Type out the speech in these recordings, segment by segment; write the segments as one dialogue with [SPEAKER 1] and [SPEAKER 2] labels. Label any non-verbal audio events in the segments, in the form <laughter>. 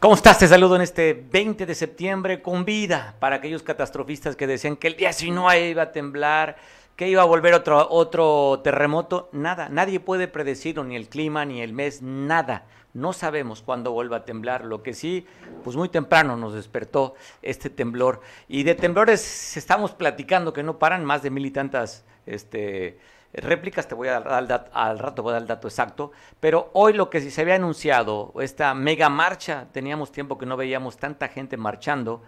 [SPEAKER 1] ¿Cómo estás? Te saludo en este 20 de septiembre con vida para aquellos catastrofistas que decían que el día si no iba a temblar, que iba a volver otro, otro terremoto. Nada, nadie puede predecirlo, ni el clima, ni el mes, nada. No sabemos cuándo vuelva a temblar. Lo que sí, pues muy temprano nos despertó este temblor. Y de temblores estamos platicando que no paran más de mil y tantas este, réplicas, te voy a dar al, rato, voy a dar el dato exacto, pero hoy lo que se había anunciado, esta mega marcha, teníamos tiempo que no veíamos tanta gente marchando,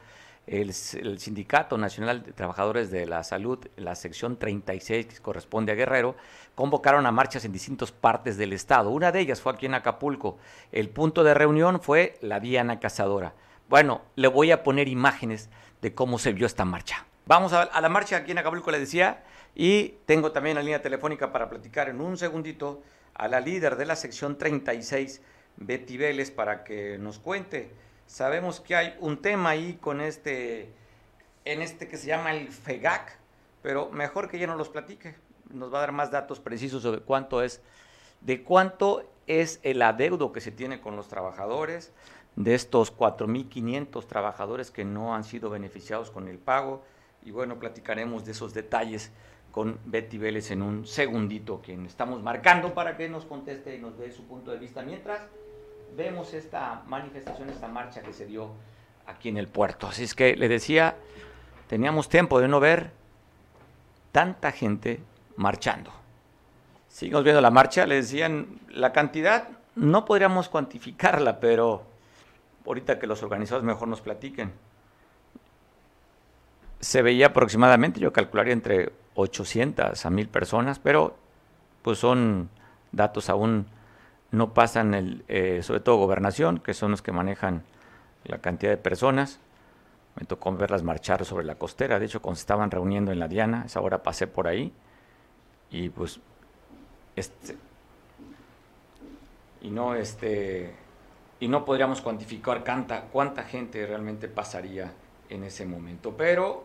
[SPEAKER 1] el, Sindicato Nacional de Trabajadores de la Salud, la sección 36 que corresponde a Guerrero, convocaron a marchas en distintas partes del estado. Una de ellas fue aquí en Acapulco. El punto de reunión fue la Diana Cazadora. Bueno, le voy a poner imágenes de cómo se vio esta marcha. Vamos a, la marcha aquí en Acapulco, le decía, y tengo también la línea telefónica para platicar en un segundito a la líder de la sección 36, Betty Vélez, para que nos cuente. Sabemos que hay un tema ahí con este, en este que se llama el FEGAC, pero mejor que ella nos los platique. Nos va a dar más datos precisos sobre cuánto es, de cuánto es el adeudo que se tiene con los trabajadores, de estos 4.500 trabajadores que no han sido beneficiados con el pago. Y bueno, platicaremos de esos detalles con Betty Vélez en un segundito, quien estamos marcando para que nos conteste y nos dé su punto de vista. Mientras vemos esta manifestación, esta marcha que se dio aquí en el puerto. Así es que le decía, teníamos tiempo de no ver tanta gente marchando. Seguimos viendo la marcha, le decían, la cantidad no podríamos cuantificarla, pero ahorita que los organizadores mejor nos platiquen. Se veía aproximadamente, yo calcularía entre 800 a 1000 personas, pero pues son datos aún no pasan el, eh, sobre todo gobernación, que son los que manejan la cantidad de personas. Me tocó verlas marchar sobre la costera, de hecho cuando se estaban reuniendo en la Diana, esa hora pasé por ahí y pues este y no este y no podríamos cuantificar cuánta, cuánta gente realmente pasaría en ese momento, pero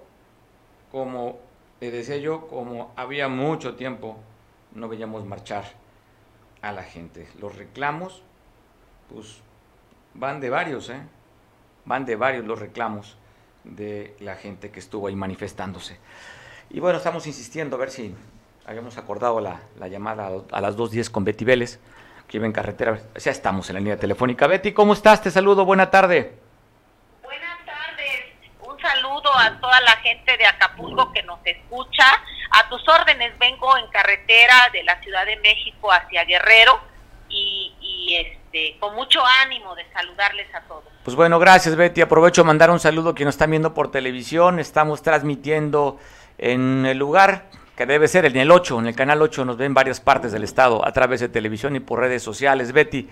[SPEAKER 1] como le decía yo, como había mucho tiempo, no veíamos marchar a la gente. Los reclamos, pues van de varios, ¿eh? Van de varios los reclamos de la gente que estuvo ahí manifestándose. Y bueno, estamos insistiendo a ver si habíamos acordado la, llamada a las 2.10 con Betty Vélez, que iba en carretera. Ya estamos en la línea telefónica. Betty, ¿cómo estás? Te saludo, buena tarde
[SPEAKER 2] a toda la gente de Acapulco que nos escucha. A tus órdenes vengo en carretera de la Ciudad de México hacia Guerrero y, este con mucho ánimo de saludarles a todos.
[SPEAKER 1] Pues bueno, gracias Betty. Aprovecho a mandar un saludo a quienes están viendo por televisión. Estamos transmitiendo en el lugar que debe ser en el 8, en el canal 8 nos ven varias partes del estado a través de televisión y por redes sociales. Betty,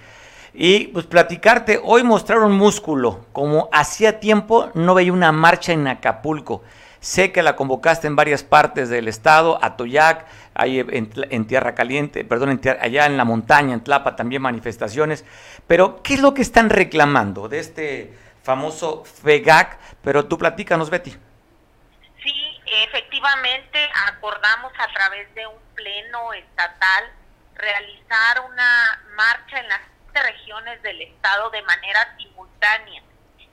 [SPEAKER 1] y pues platicarte, hoy mostraron músculo, como hacía tiempo no veía una marcha en Acapulco. Sé que la convocaste en varias partes del estado, Atoyac, ahí en, Tierra Caliente, perdón, allá en la montaña, en Tlapa también manifestaciones. Pero, ¿qué es lo que están reclamando de este famoso FEGAC? Pero tú platícanos, Betty.
[SPEAKER 2] Sí, efectivamente acordamos a través de un pleno estatal realizar una marcha en las regiones del estado de manera simultánea.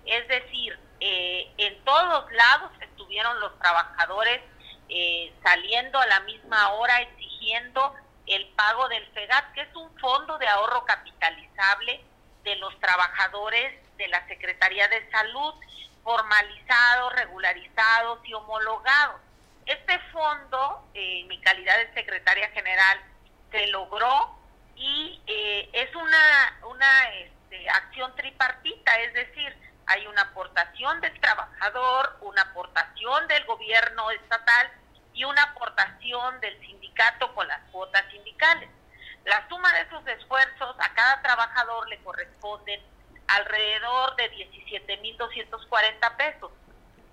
[SPEAKER 2] Es decir, eh, en todos lados estuvieron los trabajadores eh, saliendo a la misma hora exigiendo el pago del FEGAT, que es un fondo de ahorro capitalizable de los trabajadores de la Secretaría de Salud, formalizados, regularizados y homologados. Este fondo, en mi calidad de secretaria general, se logró y eh, es una, una este, acción tripartita, es decir, hay una aportación del trabajador, una aportación del gobierno estatal y una aportación del sindicato con las cuotas sindicales. La suma de esos esfuerzos a cada trabajador le corresponden alrededor de 17.240 pesos.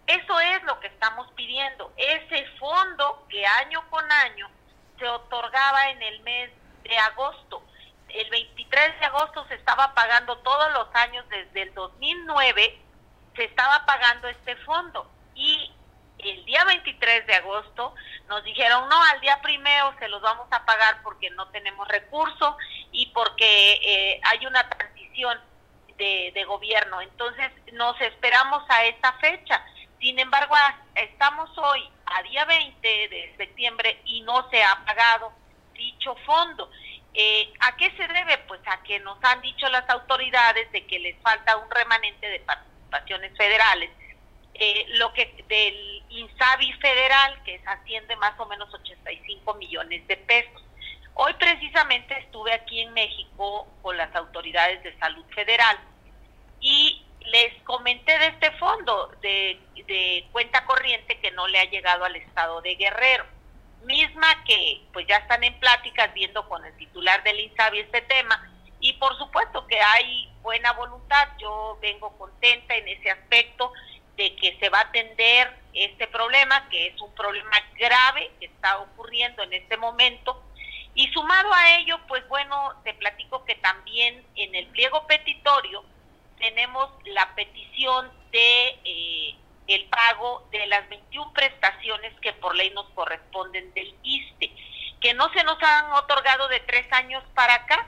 [SPEAKER 2] Eso es lo que estamos pidiendo. Ese fondo que año con año se otorgaba en el mes de agosto. El 23 de agosto se estaba pagando todos los años desde el 2009, se estaba pagando este fondo. Y el día 23 de agosto nos dijeron, no, al día primero se los vamos a pagar porque no tenemos recursos y porque eh, hay una transición. de, de gobierno. Entonces nos esperamos a esta fecha. Sin embargo, estamos hoy a día 20 de septiembre y no se ha pagado dicho fondo. Eh, ¿A qué se debe? Pues a que nos han dicho las autoridades de que les falta un remanente de participaciones federales, eh, lo que del INSABI federal, que asciende más o menos 85 millones de pesos. Hoy precisamente estuve aquí en México con las autoridades de salud federal y les comenté de este fondo de, de cuenta corriente que no le ha llegado al estado de Guerrero misma que pues ya están en pláticas viendo con el titular del INSABI este tema y por supuesto que hay buena voluntad, yo vengo contenta en ese aspecto de que se va a atender este problema, que es un problema grave que está ocurriendo en este momento. Y sumado a ello, pues bueno, te platico que también en el pliego petitorio tenemos la petición de eh, el pago de las 21 prestaciones que por ley nos corresponden del ISTE, que no se nos han otorgado de tres años para acá.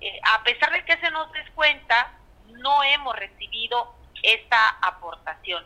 [SPEAKER 2] Eh, a pesar de que se nos descuenta, no hemos recibido esta aportación.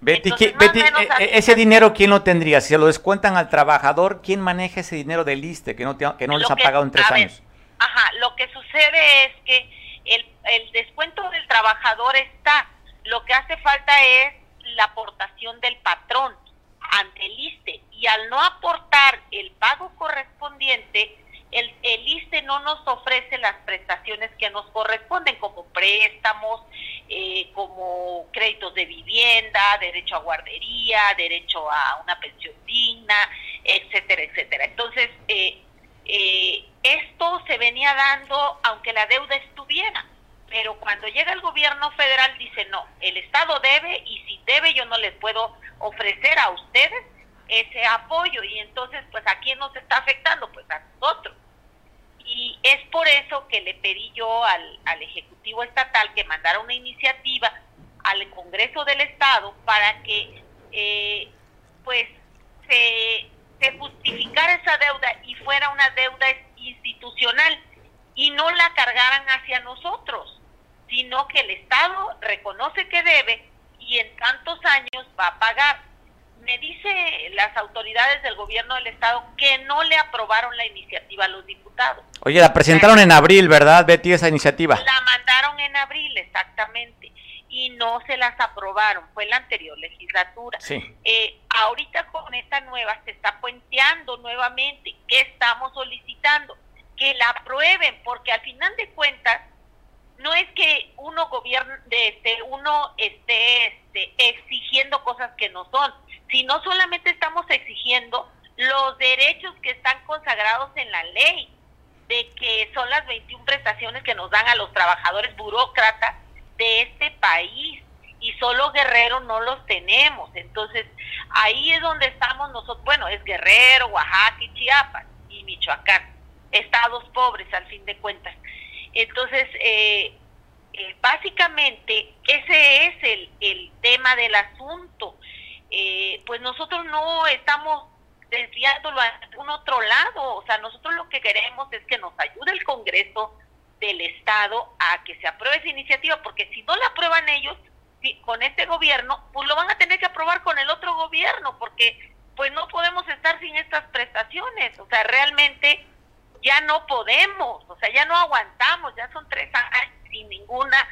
[SPEAKER 1] Betty, Betty eh, eh, ese dinero, ¿quién lo tendría? Si se lo descuentan al trabajador, ¿quién maneja ese dinero del ISTE que no, que no les ha pagado en tres años?
[SPEAKER 2] ajá, lo que sucede es que el, el descuento del trabajador está, lo que hace falta es la aportación del patrón ante el ISTE y al no aportar el pago correspondiente, el, el ISTE no nos ofrece las prestaciones que nos corresponden, como préstamos, eh, como créditos de vivienda, derecho a guardería, derecho a una pensión digna, etcétera, etcétera. Entonces, eh, eh, esto se venía dando aunque la deuda estuviera pero cuando llega el gobierno federal dice no, el Estado debe y si debe yo no les puedo ofrecer a ustedes ese apoyo y entonces pues a quién nos está afectando, pues a nosotros. Y es por eso que le pedí yo al, al Ejecutivo Estatal que mandara una iniciativa al Congreso del Estado para que eh, pues se, se justificara esa deuda y fuera una deuda institucional y no la cargaran hacia nosotros sino que el Estado reconoce que debe y en tantos años va a pagar. Me dice las autoridades del gobierno del Estado que no le aprobaron la iniciativa a los diputados.
[SPEAKER 1] Oye, la presentaron en abril, ¿verdad, Betty, esa iniciativa?
[SPEAKER 2] La mandaron en abril, exactamente, y no se las aprobaron, fue la anterior legislatura.
[SPEAKER 1] Sí.
[SPEAKER 2] Eh, ahorita con esta nueva se está puenteando nuevamente. ¿Qué estamos solicitando? Que la aprueben, porque al final de cuentas no es que uno gobierne, este, uno esté este, exigiendo cosas que no son, sino solamente estamos exigiendo los derechos que están consagrados en la ley, de que son las 21 prestaciones que nos dan a los trabajadores burócratas de este país y solo Guerrero no los tenemos. Entonces, ahí es donde estamos nosotros, bueno, es Guerrero, Oaxaca y Chiapas y Michoacán, estados pobres al fin de cuentas. Entonces, eh, eh, básicamente ese es el, el tema del asunto. Eh, pues nosotros no estamos desviándolo a algún otro lado, o sea, nosotros lo que queremos es que nos ayude el Congreso del Estado a que se apruebe esa iniciativa, porque si no la aprueban ellos con este gobierno, pues lo van a tener que aprobar con el otro gobierno, porque pues no podemos estar sin estas prestaciones, o sea, realmente ya no podemos, o sea, ya no aguantamos, ya son tres años sin ninguna,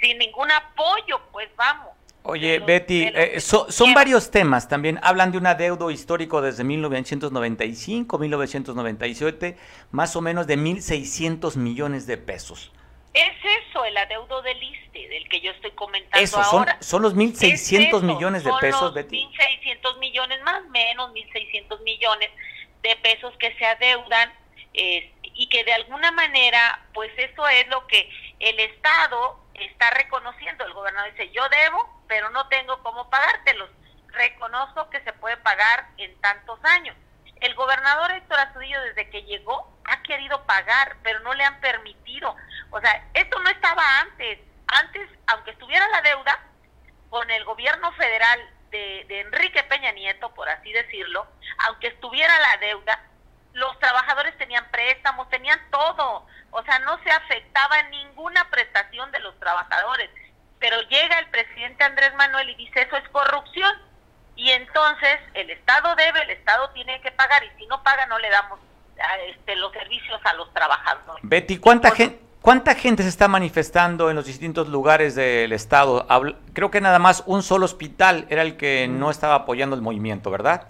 [SPEAKER 2] sin ningún apoyo, pues vamos.
[SPEAKER 1] Oye, Betty, eh, son varios temas también. Hablan de un adeudo histórico desde 1995, 1997, más o menos de 1.600 millones de pesos.
[SPEAKER 2] Es eso, el adeudo del ISTE, del que yo estoy comentando eso, son,
[SPEAKER 1] Son los 1.600 millones de pesos, Betty.
[SPEAKER 2] 1.600 millones, más o menos 1.600 millones de pesos que se adeudan y que de alguna manera, pues eso es lo que el Estado está reconociendo. El gobernador dice, yo debo, pero no tengo cómo pagártelos. Reconozco que se puede pagar en tantos años. El gobernador Héctor Astudillo desde que llegó ha querido pagar, pero no le han permitido. O sea, esto no estaba antes. Antes, aunque estuviera la deuda, con el gobierno federal de, de Enrique Peña Nieto, por así decirlo, aunque estuviera la deuda, los trabajadores tenían préstamos, tenían todo, o sea, no se afectaba ninguna prestación de los trabajadores. Pero llega el presidente Andrés Manuel y dice, eso es corrupción. Y entonces el Estado debe, el Estado tiene que pagar, y si no paga no le damos este, los servicios a los trabajadores.
[SPEAKER 1] Betty, ¿cuánta gente... ¿Cuánta gente se está manifestando en los distintos lugares del estado? Creo que nada más un solo hospital era el que no estaba apoyando el movimiento, ¿verdad?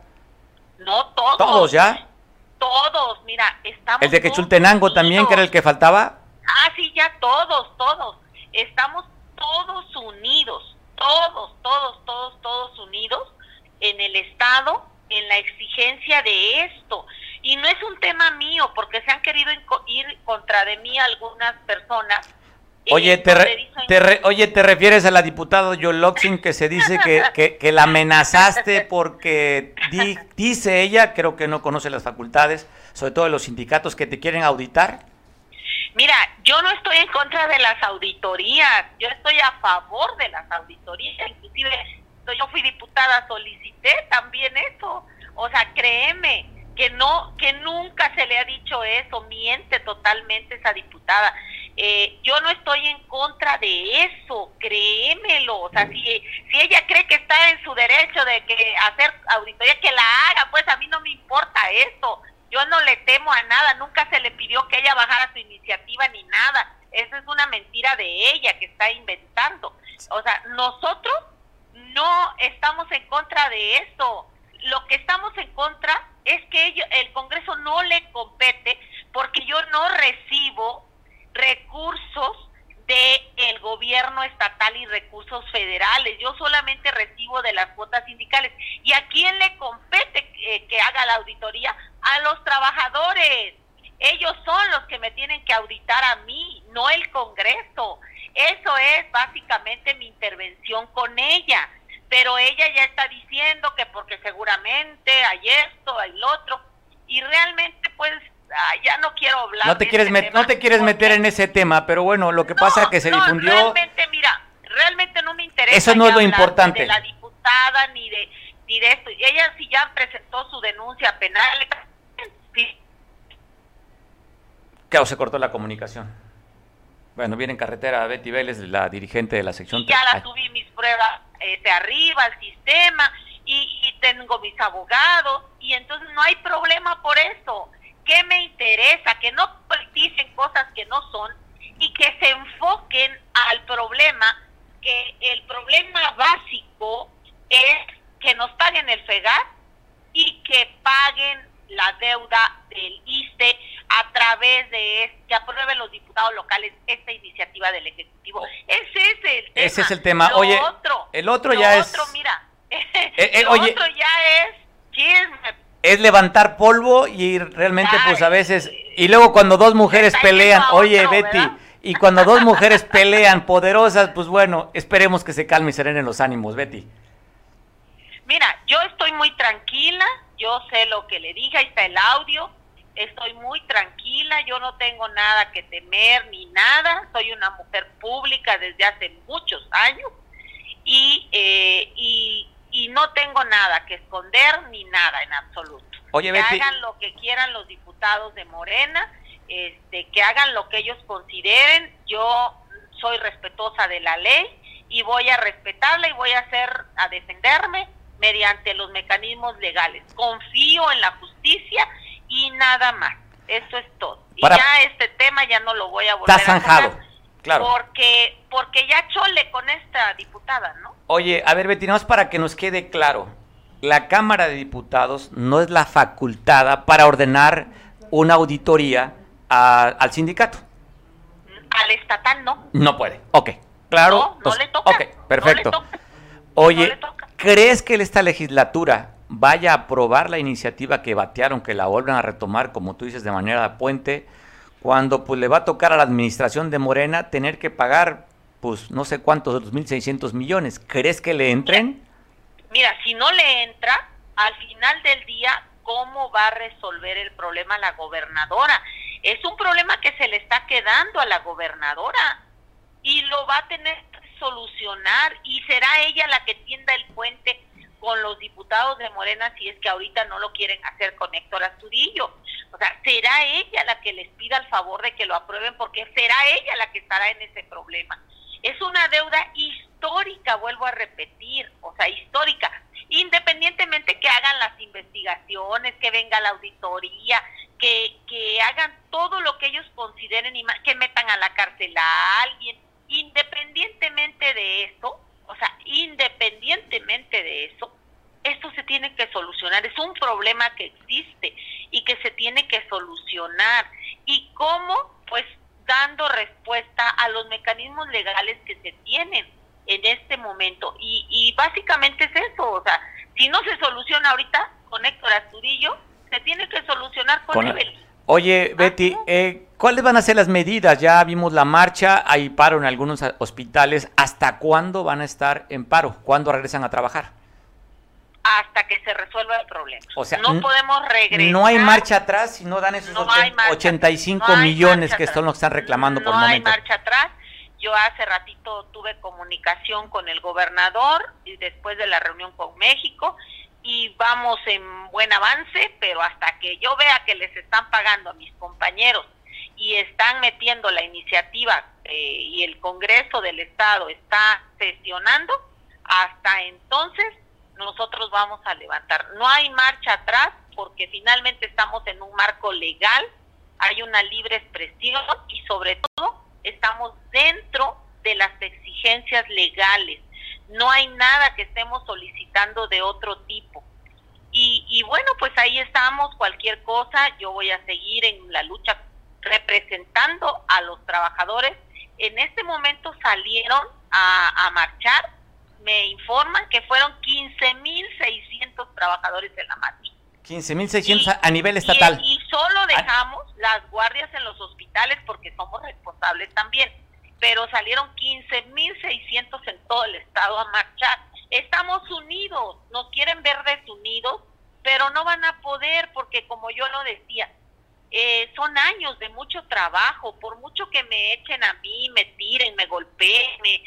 [SPEAKER 2] No, todos.
[SPEAKER 1] ¿Todos ya?
[SPEAKER 2] Todos, mira, estamos...
[SPEAKER 1] ¿El de Quechultenango también, que era el que faltaba?
[SPEAKER 2] Ah, sí, ya todos, todos. Estamos todos unidos, todos, todos, todos, todos unidos en el Estado, en la exigencia de esto. Y no es un tema mío, porque se han querido ir contra de mí algunas personas.
[SPEAKER 1] Oye, te, oye, ¿te refieres a la diputada Yoloxin que se dice que, <laughs> que, la amenazaste porque dice ella, creo que no conoce las facultades, sobre todo de los sindicatos que te quieren auditar?
[SPEAKER 2] Mira, yo no estoy en contra de las auditorías, yo estoy a favor de las auditorías, inclusive yo fui diputada, solicité también eso, o sea, créeme, que no, que nunca se le ha dicho eso, miente totalmente esa diputada. Eh, yo no estoy en contra de eso, créemelo. O sea, si, si ella cree que está en su derecho de que hacer auditoría, que la haga, pues a mí no me importa eso. Yo no le temo a nada, nunca se le pidió que ella bajara su iniciativa ni nada. Esa es una mentira de ella que está inventando. O sea, nosotros no estamos en contra de eso. Lo que estamos en contra es que el Congreso no le compete porque yo no recibo recursos del el gobierno estatal y recursos federales. Yo solamente recibo de las cuotas sindicales. ¿Y a quién le compete eh, que haga la auditoría? A los trabajadores. Ellos son los que me tienen que auditar a mí, no el Congreso. Eso es básicamente mi intervención con ella pero ella ya está diciendo que porque seguramente hay esto, hay lo otro, y realmente pues ya no quiero hablar.
[SPEAKER 1] No te quieres, no te quieres meter en ese tema, pero bueno, lo que pasa es que se difundió...
[SPEAKER 2] Realmente, mira, realmente no me interesa.
[SPEAKER 1] Eso no es lo importante.
[SPEAKER 2] De la diputada ni de, ni de esto. Ella sí ya presentó su denuncia penal. Sí.
[SPEAKER 1] Claro, se cortó la comunicación. Bueno, viene en carretera Betty Vélez, la dirigente de la sección.
[SPEAKER 2] ya la tuve mis pruebas este, arriba el sistema y, y, tengo mis abogados y entonces no hay problema por eso. ¿Qué me interesa? Que no politicen cosas que no son y que se enfoquen al problema, que el problema básico es que nos paguen el FEGAR y que paguen la deuda del ISTE a través de que aprueben los diputados locales esta iniciativa del Ejecutivo. Ese es el tema.
[SPEAKER 1] Ese es el tema. oye, el otro ya es...
[SPEAKER 2] Otro, mira, eh, eh, el otro ya es
[SPEAKER 1] Es levantar polvo y realmente pues a veces... Y luego cuando dos mujeres pelean, oye Betty, y cuando dos mujeres <laughs> pelean poderosas, pues bueno, esperemos que se calme y serenen los ánimos, Betty.
[SPEAKER 2] Mira, yo estoy muy tranquila, yo sé lo que le dije, ahí está el audio, estoy muy tranquila, yo no tengo nada que temer ni nada, soy una mujer pública desde hace muchos años y, eh, y, y, no tengo nada que esconder ni nada en absoluto.
[SPEAKER 1] Oye,
[SPEAKER 2] que hagan lo que quieran los diputados de Morena, este, que hagan lo que ellos consideren, yo soy respetuosa de la ley y voy a respetarla y voy a hacer, a defenderme mediante los mecanismos legales. Confío en la justicia y nada más. Eso es todo. Y ya este tema ya no lo voy a volver
[SPEAKER 1] Está zanjado, claro.
[SPEAKER 2] Porque, porque ya chole con esta diputada, ¿no?
[SPEAKER 1] Oye, a ver, Betty, es para que nos quede claro. La Cámara de Diputados no es la facultada para ordenar una auditoría al sindicato.
[SPEAKER 2] Al estatal no.
[SPEAKER 1] No puede. Ok, claro.
[SPEAKER 2] No, no le toca.
[SPEAKER 1] Ok, perfecto. Oye, ¿crees que esta legislatura vaya a aprobar la iniciativa que batearon, que la vuelvan a retomar, como tú dices, de manera de puente, cuando pues le va a tocar a la administración de Morena tener que pagar, pues no sé cuántos de los 1.600 millones? ¿Crees que le entren?
[SPEAKER 2] Mira, si no le entra, al final del día, ¿cómo va a resolver el problema la gobernadora? Es un problema que se le está quedando a la gobernadora y lo va a tener solucionar y será ella la que tienda el puente con los diputados de Morena si es que ahorita no lo quieren hacer con Héctor Astudillo. O sea, será ella la que les pida el favor de que lo aprueben porque será ella la que estará en ese problema. Es una deuda histórica, vuelvo a repetir, o sea, histórica, independientemente que hagan las investigaciones, que venga la auditoría, que, que hagan todo lo que ellos consideren y que metan a la cárcel a alguien, independientemente de eso, o sea, independientemente de eso, esto se tiene que solucionar, es un problema que existe y que se tiene que solucionar. ¿Y cómo? Pues dando respuesta a los mecanismos legales que se tienen en este momento. Y, y básicamente es eso, o sea, si no se soluciona ahorita con Héctor Asturillo, se tiene que solucionar con, con
[SPEAKER 1] Oye, Betty, eh, ¿cuáles van a ser las medidas? Ya vimos la marcha, hay paro en algunos hospitales. ¿Hasta cuándo van a estar en paro? ¿Cuándo regresan a trabajar?
[SPEAKER 2] hasta que se resuelva el problema. O sea, no podemos regresar.
[SPEAKER 1] No hay marcha atrás si no dan esos 85 millones que son los que están reclamando por el momento.
[SPEAKER 2] No hay marcha atrás. Yo hace ratito tuve comunicación con el gobernador y después de la reunión con México y vamos en buen avance, pero hasta que yo vea que les están pagando a mis compañeros y están metiendo la iniciativa eh, y el Congreso del Estado está sesionando, hasta entonces nosotros vamos a levantar. No hay marcha atrás porque finalmente estamos en un marco legal, hay una libre expresión y sobre todo estamos dentro de las exigencias legales. No hay nada que estemos solicitando de otro tipo. Y, y bueno, pues ahí estamos, cualquier cosa, yo voy a seguir en la lucha representando a los trabajadores. En este momento salieron a, a marchar me informan que fueron 15.600 trabajadores en la marcha.
[SPEAKER 1] 15.600 a nivel estatal.
[SPEAKER 2] Y, solo ah. dejamos las guardias en los hospitales porque somos responsables también. Pero salieron 15.600 en todo el estado a marchar. Estamos unidos, nos quieren ver desunidos, pero no van a poder porque como yo lo decía, eh, son años de mucho trabajo, por mucho que me echen a mí, me tiren, me golpeen, me,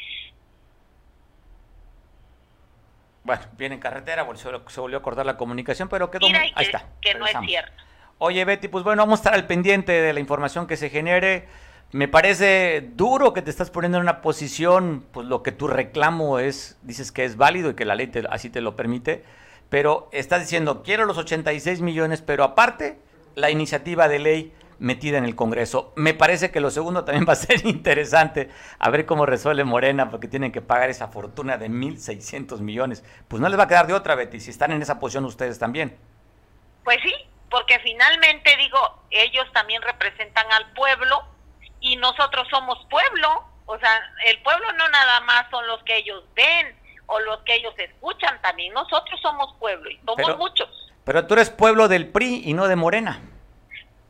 [SPEAKER 1] Bueno, viene en carretera, se volvió a cortar la comunicación, pero quedó...
[SPEAKER 2] ahí está. Que no es cierto.
[SPEAKER 1] Oye, Betty, pues bueno, vamos a estar al pendiente de la información que se genere. Me parece duro que te estás poniendo en una posición, pues lo que tu reclamo es, dices que es válido y que la ley así te lo permite, pero estás diciendo, quiero los 86 millones, pero aparte, la iniciativa de ley metida en el Congreso. Me parece que lo segundo también <laughs> va a ser interesante, a ver cómo resuelve Morena, porque tienen que pagar esa fortuna de 1.600 millones. Pues no les va a quedar de otra, Betty, si están en esa posición ustedes también.
[SPEAKER 2] Pues sí, porque finalmente digo, ellos también representan al pueblo y nosotros somos pueblo. O sea, el pueblo no nada más son los que ellos ven o los que ellos escuchan, también nosotros somos pueblo y somos muchos.
[SPEAKER 1] Pero tú eres pueblo del PRI y no de Morena.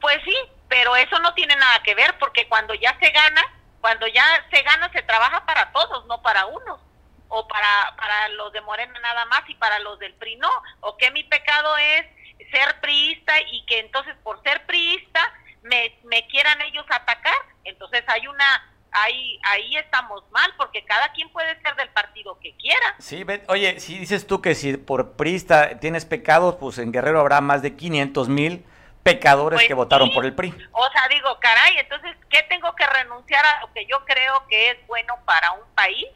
[SPEAKER 2] Pues sí, pero eso no tiene nada que ver porque cuando ya se gana, cuando ya se gana se trabaja para todos, no para unos. O para, para los de Morena nada más y para los del PRI no, o que mi pecado es ser priista y que entonces por ser priista me, me quieran ellos atacar, entonces hay una ahí, ahí estamos mal, porque cada quien puede ser del partido que quiera.
[SPEAKER 1] Sí, oye, si dices tú que si por priista tienes pecados, pues en Guerrero habrá más de 500 mil pecadores pues que votaron por el PRI.
[SPEAKER 2] O sea, digo, caray, entonces, ¿qué tengo que renunciar a lo que yo creo que es bueno para un país?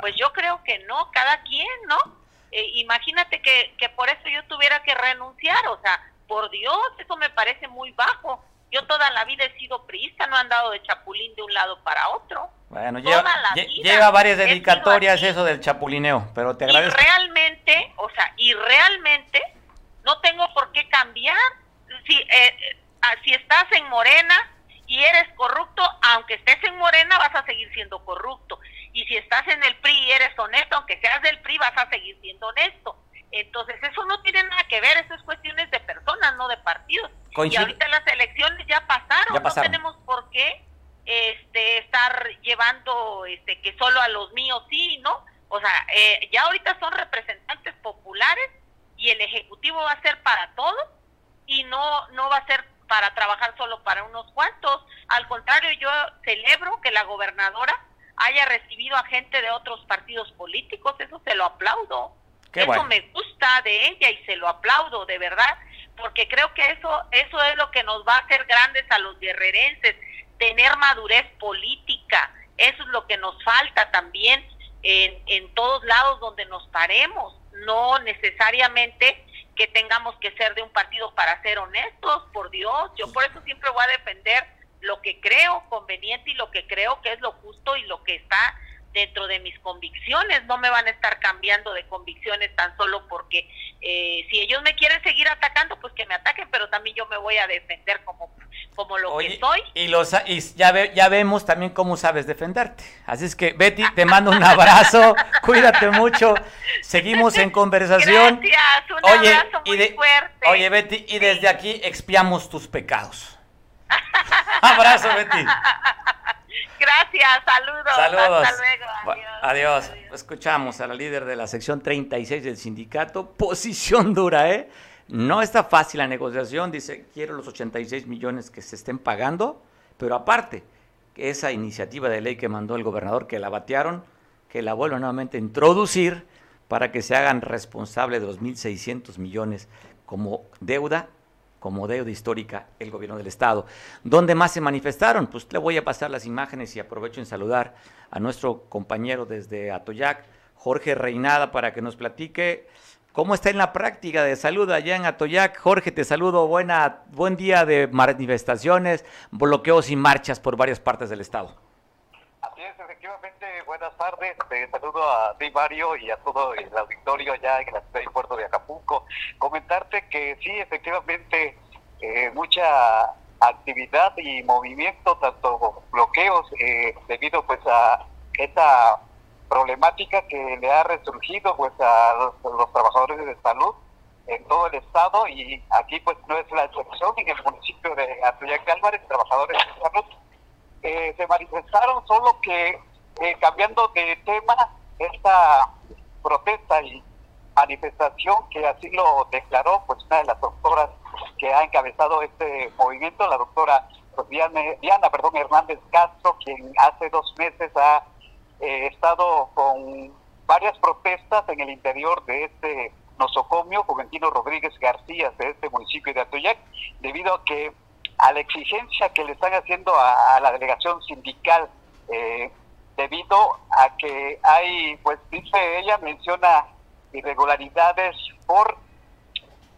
[SPEAKER 2] Pues yo creo que no, cada quien, ¿no? Eh, imagínate que, que por eso yo tuviera que renunciar, o sea, por Dios, eso me parece muy bajo. Yo toda la vida he sido priista, no he andado de chapulín de un lado para otro.
[SPEAKER 1] Bueno, lleva, lleva, varias dedicatorias eso del chapulineo, pero te agradezco.
[SPEAKER 2] Y realmente, o sea, y realmente no tengo por qué cambiar si, eh, ah, si estás en Morena y eres corrupto, aunque estés en Morena vas a seguir siendo corrupto. Y si estás en el PRI y eres honesto, aunque seas del PRI vas a seguir siendo honesto. Entonces eso no tiene nada que ver, eso es cuestiones de personas, no de partidos. Y ahorita las elecciones ya pasaron, no tenemos por qué este, estar llevando este, que solo a los míos sí, ¿no? O sea, eh, ya ahorita son representantes populares y el Ejecutivo va a ser para todos y no, no va a ser para trabajar solo para unos cuantos. Al contrario, yo celebro que la gobernadora haya recibido a gente de otros partidos políticos, eso se lo aplaudo. Eso me gusta de ella y se lo aplaudo, de verdad, porque creo que eso, eso es lo que nos va a hacer grandes a los guerrerenses, tener madurez política, eso es lo que nos falta también en, en todos lados donde nos paremos, no necesariamente que tengamos que ser de un partido para ser honestos, por Dios, yo por eso siempre voy a defender lo que creo conveniente y lo que creo que es lo justo y lo que está dentro de mis convicciones, no me van a estar cambiando de convicciones tan solo porque eh, si ellos me quieren seguir atacando, pues que me ataquen, pero también yo me voy a defender como, como lo que soy.
[SPEAKER 1] Y, los, y ya, ya vemos también cómo sabes defenderte. Así es que, Betty, te <laughs> mando un abrazo, cuídate mucho, seguimos en conversación.
[SPEAKER 2] Gracias, un oye, abrazo muy fuerte.
[SPEAKER 1] Oye, Betty, y desde aquí expiamos tus pecados. Abrazo, Betty.
[SPEAKER 2] Gracias, saludos.
[SPEAKER 1] Saludos. Hasta luego. Adiós. Escuchamos a la líder de la sección 36 del sindicato. Posición dura, ¿eh? No está fácil la negociación. Dice, quiero los 86 millones que se estén pagando, pero aparte, esa iniciativa de ley que mandó el gobernador, que la batearon, que la vuelvan nuevamente a introducir para que se hagan responsables de los 1.600 millones como deuda como deuda histórica el gobierno del Estado. ¿Dónde más se manifestaron? Pues le voy a pasar las imágenes y aprovecho en saludar a nuestro compañero desde Atoyac, Jorge Reinada, para que nos platique cómo está en la práctica de salud allá en Atoyac. Jorge, te saludo, buena, buen día de manifestaciones, bloqueos y marchas por varias partes del Estado.
[SPEAKER 3] Efectivamente, buenas tardes. Te saludo a ti, Mario, y a todo el auditorio allá en la ciudad y puerto de Acapulco. Comentarte que sí, efectivamente, eh, mucha actividad y movimiento, tanto bloqueos, eh, debido pues a esta problemática que le ha resurgido pues a los, trabajadores de salud en todo el estado y aquí pues no es la excepción en el municipio de Atoyac Álvarez, trabajadores de salud eh, se manifestaron, solo que eh, cambiando de tema, esta protesta y manifestación que así lo declaró pues una de las doctoras que ha encabezado este movimiento, la doctora Diana, Diana perdón, Hernández Castro, quien hace dos meses ha eh, estado con varias protestas en el interior de este nosocomio, Juventino Rodríguez García, de este municipio de Atoyac, debido a que a la exigencia que le están haciendo a, la delegación sindical eh, debido a que hay, pues dice ella, menciona irregularidades por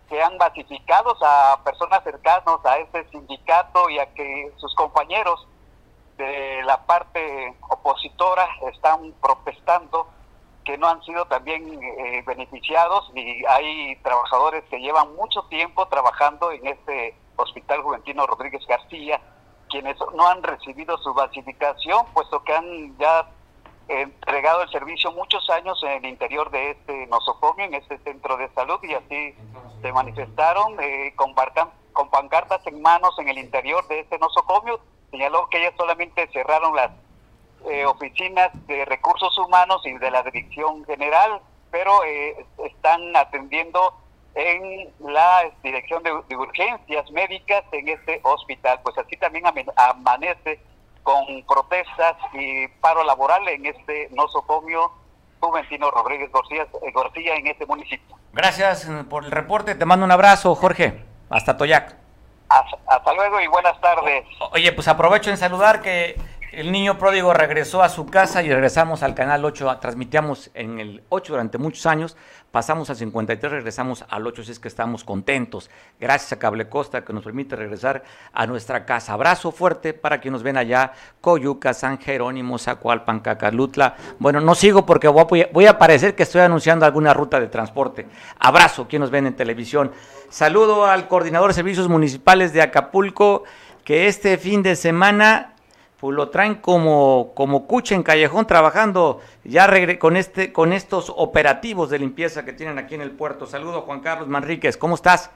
[SPEAKER 3] que han basificado a personas cercanas a este sindicato y a que sus compañeros de la parte opositora están protestando que no han sido también eh, beneficiados y hay trabajadores que llevan mucho tiempo trabajando en este Hospital Juventino Rodríguez García, quienes no han recibido su basificación, puesto que han ya entregado el servicio muchos años en el interior de este nosocomio, en este centro de salud, y así se manifestaron eh, con, con pancartas en manos en el interior de este nosocomio. Señaló que ellas solamente cerraron las eh, oficinas de recursos humanos y de la dirección general, pero eh, están atendiendo en la dirección de, urgencias médicas en este hospital. Pues así también amanece con protestas y paro laboral en este nosocomio Juventino Rodríguez García, eh, García en este municipio.
[SPEAKER 1] Gracias por el reporte, te mando un abrazo, Jorge. Hasta Toyac.
[SPEAKER 3] hasta luego y buenas tardes.
[SPEAKER 1] Oye, pues aprovecho en saludar que el niño pródigo regresó a su casa y regresamos al canal 8, transmitíamos en el 8 durante muchos años, pasamos al 53, regresamos al 8, así es que estamos contentos. Gracias a Cable Costa que nos permite regresar a nuestra casa. Abrazo fuerte para quienes nos ven allá, Coyuca, San Jerónimo, Zacualpan, Cacalutla. Bueno, no sigo porque voy a, parecer que estoy anunciando alguna ruta de transporte. Abrazo, quienes nos ven en televisión. Saludo al coordinador de servicios municipales de Acapulco, que este fin de semana pues lo traen como, como cucha en callejón trabajando ya con, este, con estos operativos de limpieza que tienen aquí en el puerto. Saludo Juan Carlos Manríquez, ¿cómo estás?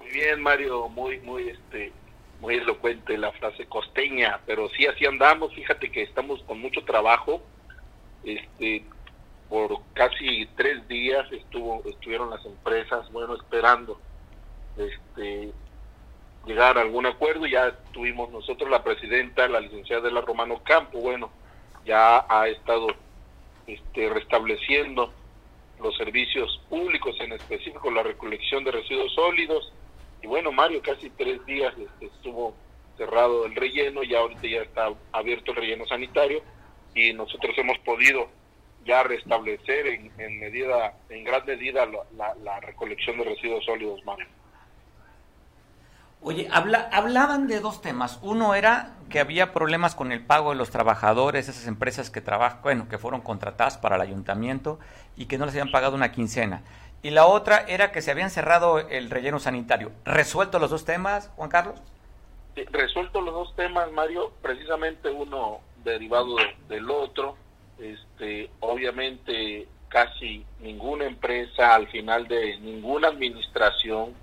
[SPEAKER 4] Muy bien, Mario, muy, muy, este, muy elocuente la frase costeña, pero sí así andamos, fíjate que estamos con mucho trabajo, este, por casi tres días estuvo, estuvieron las empresas, bueno, esperando, este, llegar a algún acuerdo. Ya tuvimos nosotros la presidenta, la licenciada de la Romano Campo, bueno, ya ha estado este, restableciendo los servicios públicos, en específico la recolección de residuos sólidos. Y bueno, Mario, casi tres días este, estuvo cerrado el relleno, ya ahorita ya está abierto el relleno sanitario y nosotros hemos podido ya restablecer en, en medida, en gran medida la, la, recolección de residuos sólidos, Mario.
[SPEAKER 1] Oye, habla, hablaban de dos temas. Uno era que había problemas con el pago de los trabajadores, esas empresas que trabajan, bueno, que fueron contratadas para el ayuntamiento y que no les habían pagado una quincena. Y la otra era que se habían cerrado el relleno sanitario. ¿Resuelto los dos temas, Juan Carlos?
[SPEAKER 4] resuelto los dos temas, Mario, precisamente uno derivado del otro. Este, obviamente casi ninguna empresa al final de ninguna administración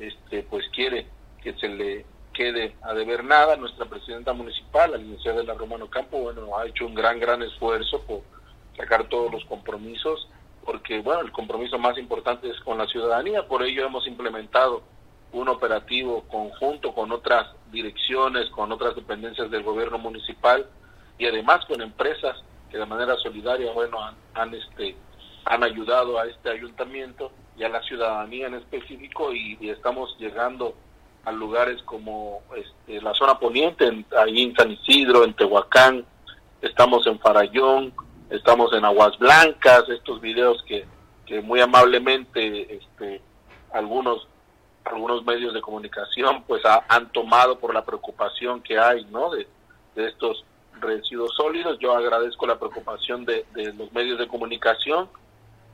[SPEAKER 4] este pues quiere que se le quede a deber nada. Nuestra presidenta municipal, la licenciada de la Romano Campo, bueno, ha hecho un gran, gran esfuerzo por sacar todos los compromisos, porque, bueno, el compromiso más importante es con la ciudadanía, por ello hemos implementado un operativo conjunto con otras direcciones, con otras dependencias del gobierno municipal y además con empresas que de manera solidaria, bueno, han, este, han ayudado a este ayuntamiento y a la ciudadanía en específico y, estamos llegando a lugares como este, la zona poniente, en, ahí en San Isidro, en Tehuacán, estamos en Farallón, estamos en Aguas Blancas, estos videos que, que muy amablemente este, algunos algunos medios de comunicación pues han tomado por la preocupación que hay no de, estos residuos sólidos. Yo agradezco la preocupación de, los medios de comunicación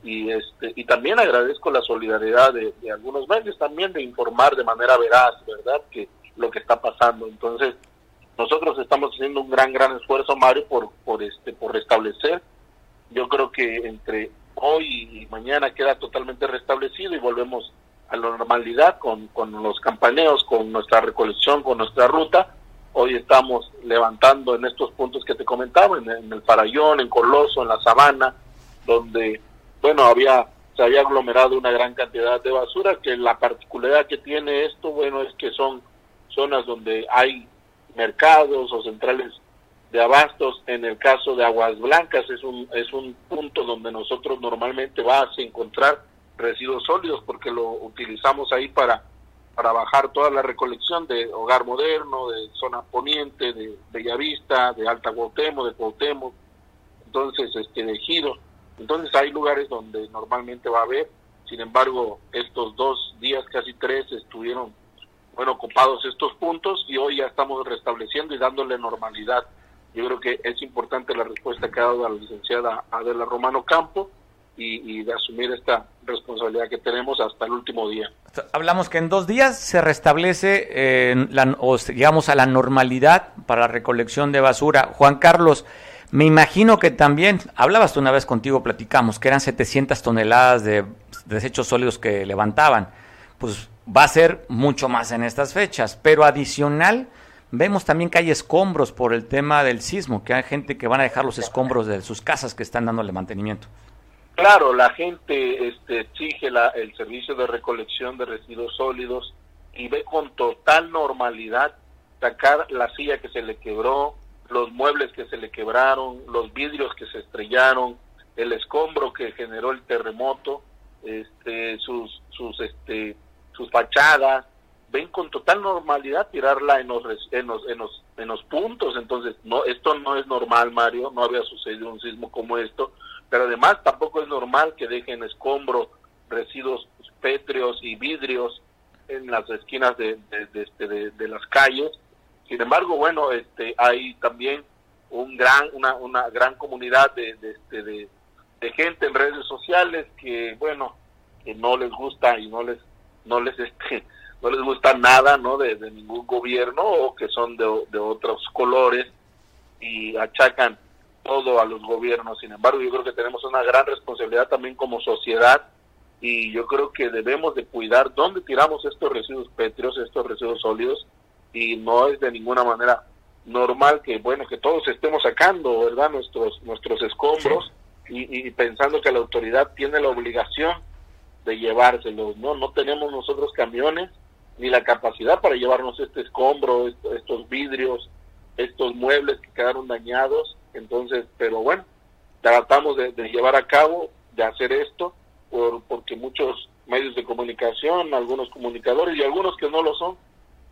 [SPEAKER 4] y este y también agradezco la solidaridad de, algunos medios también de informar de manera veraz verdad que lo que está pasando. Entonces nosotros estamos haciendo un gran gran esfuerzo Mario por por este por restablecer. Yo creo que entre hoy y mañana queda totalmente restablecido y volvemos a la normalidad con, con los campaneos, con nuestra recolección, con nuestra ruta. Hoy estamos levantando en estos puntos que te comentaba, en, el Farallón, en Coloso, en la Sabana, donde, bueno, había se había aglomerado una gran cantidad de basura, que la particularidad que tiene esto, bueno, es que son zonas donde hay mercados o centrales de abastos. En el caso de Aguas Blancas es un, es un punto donde nosotros normalmente vas a encontrar residuos sólidos porque lo utilizamos ahí para, para bajar toda la recolección de Hogar Moderno, de Zona Poniente, de Bellavista, de Alta Cuauhtémoc, de Cuauhtémoc, entonces este de Giro. Entonces hay lugares donde normalmente va a haber, sin embargo, estos dos días, casi tres, estuvieron bueno ocupados estos puntos y hoy ya estamos restableciendo y dándole normalidad. Yo creo que es importante la respuesta que ha dado la licenciada Adela Romano Campo y, de asumir esta responsabilidad que tenemos hasta el último día.
[SPEAKER 1] Hablamos que en dos días se restablece eh, la, o llegamos a la normalidad para la recolección de basura. Juan Carlos, me imagino que también, hablabas tú una vez contigo, platicamos, que eran 700 toneladas de desechos sólidos que levantaban. Pues va a ser mucho más en estas fechas, pero adicional, vemos también que hay escombros por el tema del sismo, que hay gente que van a dejar los escombros de sus casas que están dándole mantenimiento.
[SPEAKER 4] Claro, la gente este, exige el servicio de recolección de residuos sólidos y ve con total normalidad sacar la silla que se le quebró, los muebles que se le quebraron, los vidrios que se estrellaron, el escombro que generó el terremoto, este, sus, sus, este, sus fachadas, ven con total normalidad tirarla en los, en los, en los, en los puntos. Entonces, no, esto no es normal, Mario, no había sucedido un sismo como esto pero además tampoco es normal que dejen escombros, residuos pétreos y vidrios en las esquinas de, este, de, las calles. Sin embargo, bueno, este, hay también un gran, una, una gran comunidad de, este, de, gente en redes sociales que, bueno, que no les gusta y no les, no les, este, <laughs> no les gusta nada, ¿no? De, de ningún gobierno o que son de, de otros colores y achacan todo a los gobiernos. Sin embargo, yo creo que tenemos una gran responsabilidad también como sociedad y yo creo que debemos de cuidar dónde tiramos estos residuos pétreos, estos residuos sólidos y no es de ninguna manera normal que bueno que todos estemos sacando verdad nuestros nuestros escombros y, pensando que la autoridad tiene la obligación de llevárselos no no tenemos nosotros camiones ni la capacidad para llevarnos este escombro estos vidrios estos muebles que quedaron dañados. Entonces, pero bueno, tratamos de, llevar a cabo de hacer esto, por, porque muchos medios de comunicación, algunos comunicadores y algunos que no lo son,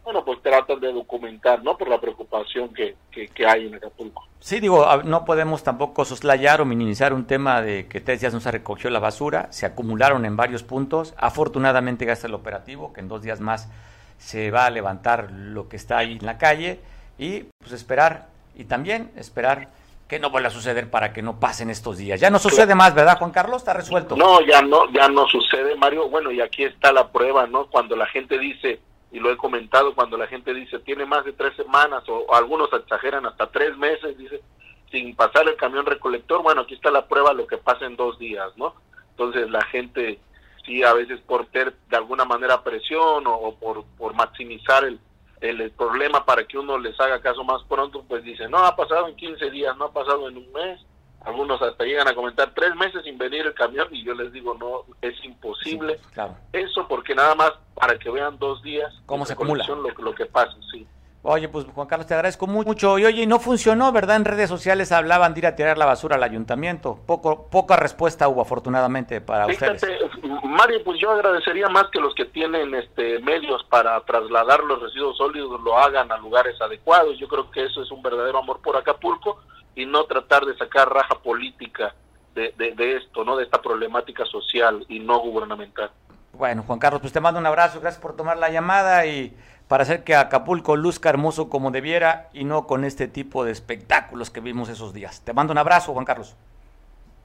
[SPEAKER 4] bueno, pues tratan de documentar, ¿no? Por la preocupación que, que, hay en Acapulco.
[SPEAKER 1] Sí, digo, no podemos tampoco soslayar o minimizar un tema de que tres días no se recogió la basura, se acumularon en varios puntos, afortunadamente ya está el operativo, que en dos días más se va a levantar lo que está ahí en la calle y pues esperar, y también esperar que no vuelva a suceder para que no pasen estos días. Ya no sucede más, ¿verdad, Juan Carlos? Está resuelto.
[SPEAKER 4] No, ya no, ya no sucede, Mario. Bueno, y aquí está la prueba, ¿no? Cuando la gente dice, y lo he comentado, cuando la gente dice tiene más de tres semanas o, algunos exageran hasta tres meses, dice, sin pasar el camión recolector, bueno, aquí está la prueba lo que pasa en dos días, ¿no? Entonces la gente sí a veces por ter de alguna manera presión o, por, por maximizar el, el, problema para que uno les haga caso más pronto, pues dice, no, ha pasado en 15 días, no ha pasado en un mes. Algunos hasta llegan a comentar tres meses sin venir el camión y yo les digo, no, es imposible. claro. Eso porque nada más para que vean dos días
[SPEAKER 1] cómo se acumula
[SPEAKER 4] lo, lo que pasa, sí.
[SPEAKER 1] Oye, pues Juan Carlos, te agradezco mucho. Y oye, no funcionó, ¿verdad? En redes sociales hablaban de ir a tirar la basura al ayuntamiento. Poco, poca respuesta hubo, afortunadamente, para Fíjate,
[SPEAKER 4] Mario, pues yo agradecería más que los que tienen este medios para trasladar los residuos sólidos lo hagan a lugares adecuados. Yo creo que eso es un verdadero amor por Acapulco y no tratar de sacar raja política de, de esto, ¿no? De esta problemática social y no gubernamental.
[SPEAKER 1] Bueno, Juan Carlos, pues te mando un abrazo. Gracias por tomar la llamada y para hacer que Acapulco luzca hermoso como debiera y no con este tipo de espectáculos que vimos esos días. Te mando un abrazo, Juan Carlos.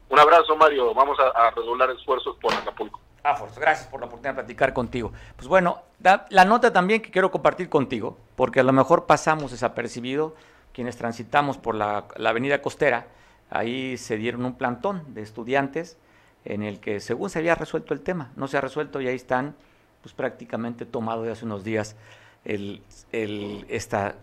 [SPEAKER 4] Un abrazo, Mario. Vamos a, a esfuerzos por Acapulco.
[SPEAKER 1] Ah, gracias por la oportunidad de platicar contigo. Pues bueno, la nota también que quiero compartir contigo, porque a lo mejor pasamos desapercibido quienes transitamos por la, la avenida costera, ahí se dieron un plantón de estudiantes en el que según se había resuelto el tema, no se ha resuelto y ahí están pues prácticamente tomado de hace unos días el, el,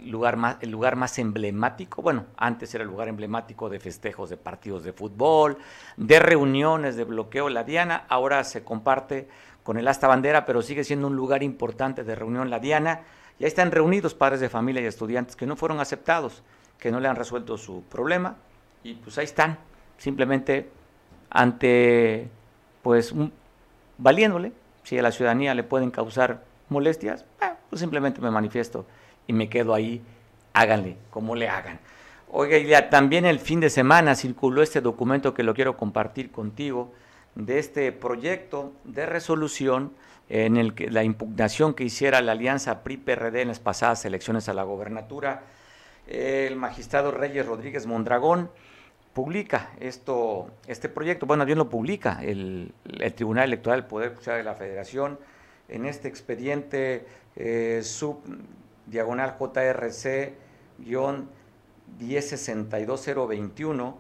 [SPEAKER 1] lugar más, el lugar más emblemático, bueno, antes era el lugar emblemático de festejos de partidos de fútbol, de reuniones de bloqueo la Diana, ahora se comparte con el Asta Bandera, pero sigue siendo un lugar importante de reunión la Diana, y ahí están reunidos padres de familia y estudiantes que no fueron aceptados, que no le han resuelto su problema, y pues ahí están, simplemente ante, pues, valiéndole, si a la ciudadanía le pueden causar molestias, ah, pues simplemente me manifiesto y me quedo ahí, háganle como le hagan. Oiga, y también el fin de semana circuló este documento que lo quiero compartir contigo, de este proyecto de resolución en el que la impugnación que hiciera la alianza PRI-PRD en las pasadas elecciones a la gobernatura, el magistrado Reyes Rodríguez Mondragón publica esto, este proyecto, bueno, bien lo publica el, el Tribunal Electoral del Poder Judicial de la Federación, en este expediente eh, sub diagonal JRC 1062021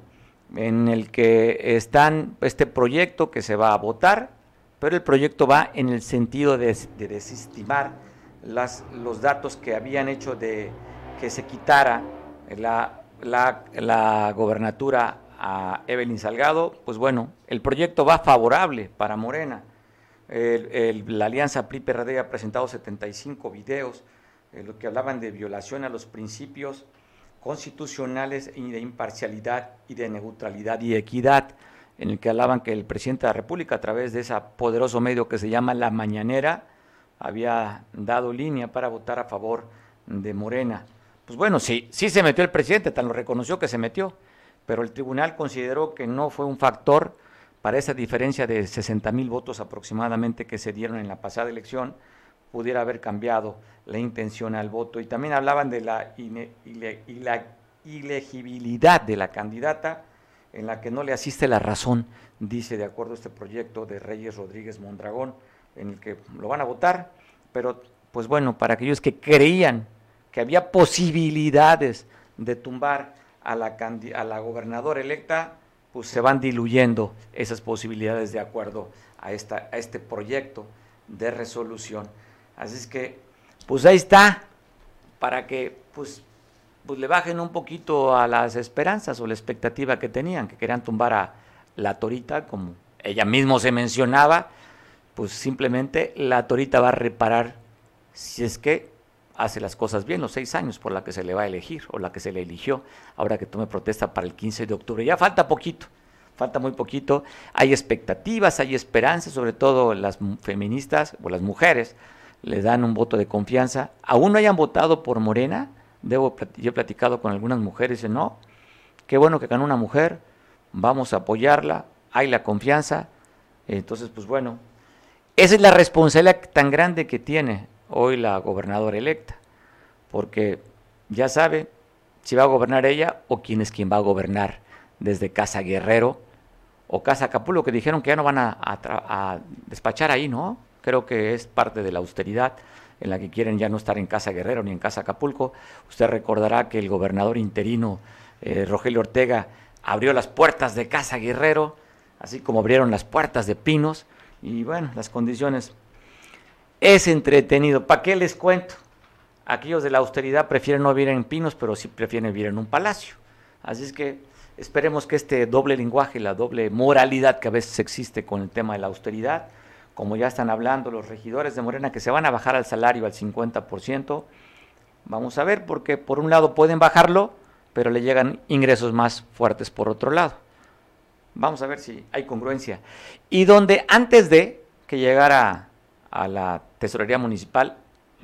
[SPEAKER 1] en el que están este proyecto que se va a votar, pero el proyecto va en el sentido de, desestimar las, los datos que habían hecho de que se quitara la, la, la gobernatura a Evelyn Salgado, pues bueno, el proyecto va favorable para Morena. La alianza PRI-PRD ha presentado 75 videos eh, lo que hablaban de violación a los principios constitucionales y de imparcialidad y de neutralidad y equidad, en el que hablaban que el presidente de la República, a través de ese poderoso medio que se llama La Mañanera, había dado línea para votar a favor de Morena. Pues bueno, sí, sí se metió el presidente, tan lo reconoció que se metió, pero el tribunal consideró que no fue un factor para esa diferencia de 60 mil votos aproximadamente que se dieron en la pasada elección, pudiera haber cambiado la intención al voto. Y también hablaban de la, ilegibilidad de la candidata, en la que no le asiste la razón, dice de acuerdo a este proyecto de Reyes Rodríguez Mondragón, en el que lo van a votar, pero pues bueno, para aquellos que creían que había posibilidades de tumbar a la, a la gobernadora electa, pues se van diluyendo esas posibilidades de acuerdo a, esta, a este proyecto de resolución. Así es que, pues ahí está, para que pues, pues le bajen un poquito a las esperanzas o la expectativa que tenían, que querían tumbar a la Torita, como ella mismo se mencionaba, pues simplemente la Torita va a reparar si es que hace las cosas bien, los seis años por la que se le va a elegir o la que se le eligió, ahora que tome protesta para el 15 de octubre. Ya falta poquito, falta muy poquito. Hay expectativas, hay esperanzas, sobre todo las feministas o las mujeres le dan un voto de confianza. Aún no hayan votado por Morena, debo, yo he platicado con algunas mujeres dicen, no, qué bueno que ganó una mujer, vamos a apoyarla, hay la confianza. Entonces, pues bueno, esa es la responsabilidad tan grande que tiene hoy la gobernadora electa, porque ya sabe si va a gobernar ella o quién es quien va a gobernar desde Casa Guerrero o Casa Acapulco, que dijeron que ya no van a, despachar ahí, ¿no? Creo que es parte de la austeridad en la que quieren ya no estar en Casa Guerrero ni en Casa Acapulco. Usted recordará que el gobernador interino eh, Rogelio Ortega abrió las puertas de Casa Guerrero, así como abrieron las puertas de Pinos, y bueno, las condiciones. Es entretenido. ¿Para qué les cuento? Aquellos de la austeridad prefieren no vivir en Pinos, pero sí prefieren vivir en un palacio. Así es que esperemos que este doble lenguaje, la doble moralidad que a veces existe con el tema de la austeridad, como ya están hablando los regidores de Morena que se van a bajar al salario al 50%, vamos a ver, porque por un lado pueden bajarlo, pero le llegan ingresos más fuertes por otro lado. Vamos a ver si hay congruencia. Y donde antes de que llegara a la tesorería municipal,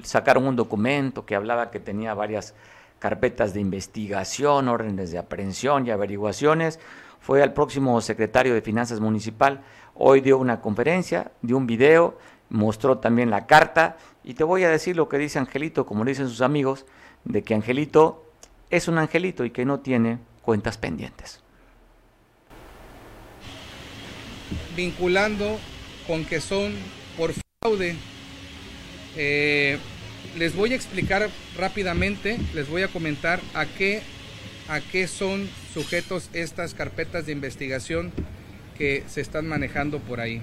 [SPEAKER 1] sacaron un documento que hablaba que tenía varias carpetas de investigación, órdenes de aprehensión y averiguaciones. Fue al próximo secretario de Finanzas Municipal. Hoy dio una conferencia, dio un video, mostró también la carta. Y te voy a decir lo que dice Angelito, como dicen sus amigos, de que Angelito es un angelito y que no tiene cuentas pendientes.
[SPEAKER 5] Vinculando con que son por fraude, eh, les voy a explicar rápidamente, les voy a comentar a qué, a qué son sujetos estas carpetas de investigación que se están manejando por ahí.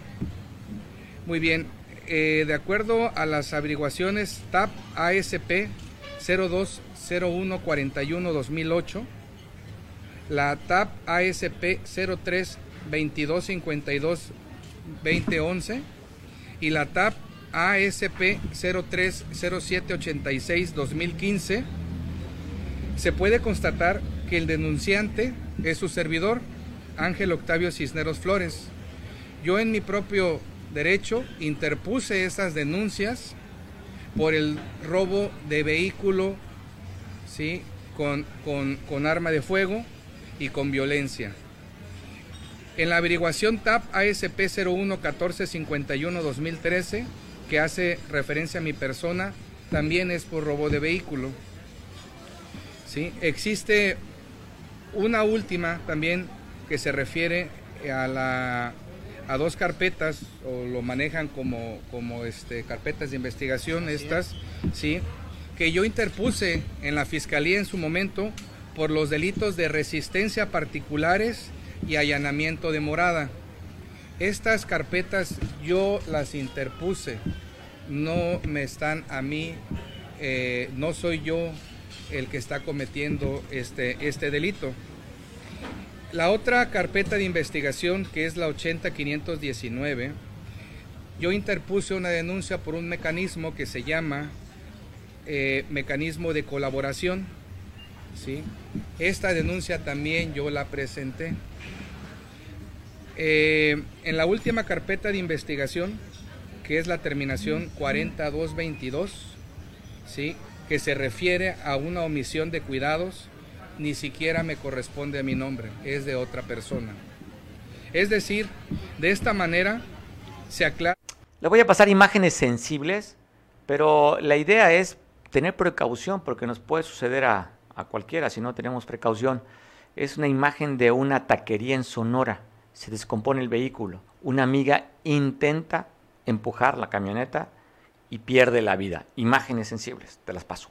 [SPEAKER 5] Muy bien, eh, de acuerdo a las averiguaciones TAP ASP 02 0141-2008, la TAP ASP 03 2252 2011 y la TAP ASP 03 0786 2015, se puede constatar que el denunciante es su servidor, Ángel Octavio Cisneros Flores. Yo en mi propio derecho interpuse esas denuncias por el robo de vehículo ¿sí? con, con, arma de fuego y con violencia. En la averiguación TAP ASP 01 2013 que hace referencia a mi persona, también es por robo de vehículo. ¿Sí? Existe una última también que se refiere a, la, a dos carpetas, o lo manejan como, como este, carpetas de investigación, estas, ¿sí? que yo interpuse en la fiscalía en su momento por los delitos de resistencia particulares y allanamiento de morada. Estas carpetas yo las interpuse, no me están a mí, eh, no soy yo el que está cometiendo este, este delito. La otra carpeta de investigación, que es la 80519, yo interpuse una denuncia por un mecanismo que se llama eh, mecanismo de colaboración. ¿sí? Esta denuncia también yo la presenté. Eh, en la última carpeta de investigación, que es la terminación 40222, ¿sí? que se refiere a una omisión de cuidados, ni siquiera me corresponde a mi nombre, es de otra persona. Es decir, de esta manera se aclara.
[SPEAKER 1] Le voy a pasar imágenes sensibles, pero la idea es tener precaución porque nos puede suceder a, cualquiera si no tenemos precaución. Es una imagen de una taquería en Sonora. Se descompone el vehículo. Una amiga intenta empujar la camioneta y pierde la vida. Imágenes sensibles, te las paso.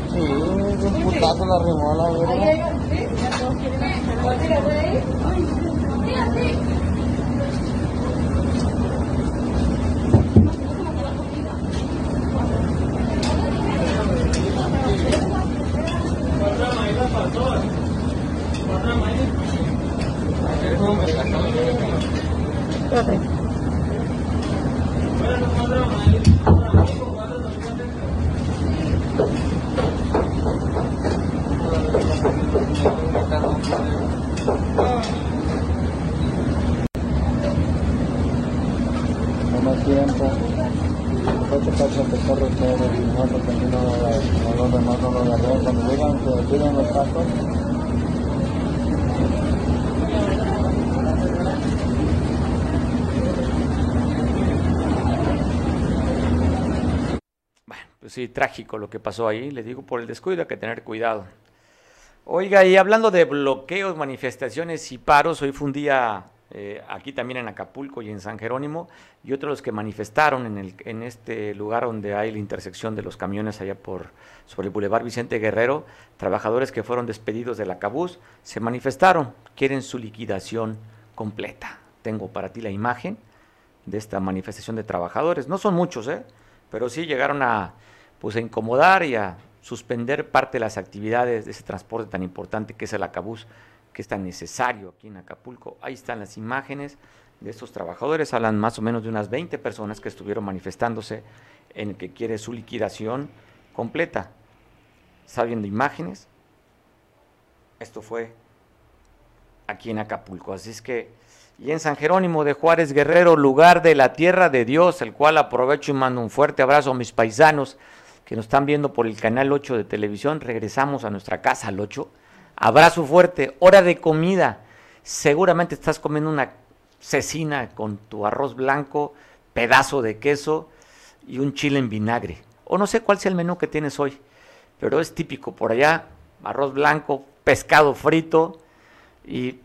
[SPEAKER 6] Sí, un putazo la remó la
[SPEAKER 7] No más tiempo. Ocho cachas de corro todo y no porque aquí no, no los demás no lo agarré. Cuando llegan, se retiran los tacos.
[SPEAKER 1] Bueno, pues sí, trágico lo que pasó ahí. Le digo, por el descuido hay que tener cuidado. Oiga, y hablando de bloqueos, manifestaciones y paros, hoy fue un día eh, aquí también en Acapulco y en San Jerónimo, y otros que manifestaron en, este lugar donde hay la intersección de los camiones allá por sobre el Boulevard Vicente Guerrero, trabajadores que fueron despedidos de la Cabús, se manifestaron, quieren su liquidación completa. Tengo para ti la imagen de esta manifestación de trabajadores. No son muchos, ¿eh? pero sí llegaron a, pues, a incomodar y a suspender parte de las actividades de ese transporte tan importante que es el Acabús, que es tan necesario aquí en Acapulco. Ahí están las imágenes de estos trabajadores, hablan más o menos de unas 20 personas que estuvieron manifestándose en el que quiere su liquidación completa. ¿Está viendo imágenes? Esto fue aquí en Acapulco. Así es que, y en San Jerónimo de Juárez Guerrero, lugar de la tierra de Dios, el cual aprovecho y mando un fuerte abrazo a mis paisanos que nos están viendo por el canal 8 de televisión. Regresamos a nuestra casa al 8. Abrazo fuerte, hora de comida. Seguramente estás comiendo una cecina con tu arroz blanco, pedazo de queso y un chile en vinagre. O no sé cuál sea el menú que tienes hoy, pero es típico por allá, arroz blanco, pescado frito y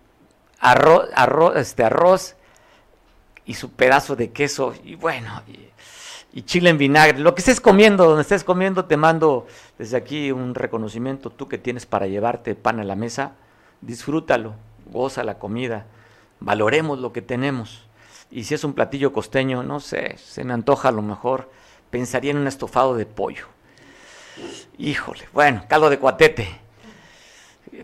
[SPEAKER 1] arroz, arroz, este, arroz y su pedazo de queso y bueno, y chile en vinagre. Lo que estés comiendo, donde estés comiendo, te mando desde aquí un reconocimiento, tú que tienes para llevarte pan a la mesa, disfrútalo, goza la comida, valoremos lo que tenemos. Y si es un platillo costeño, no sé, se me antoja a lo mejor, pensaría en un estofado de pollo. Híjole, bueno, caldo de cuatete.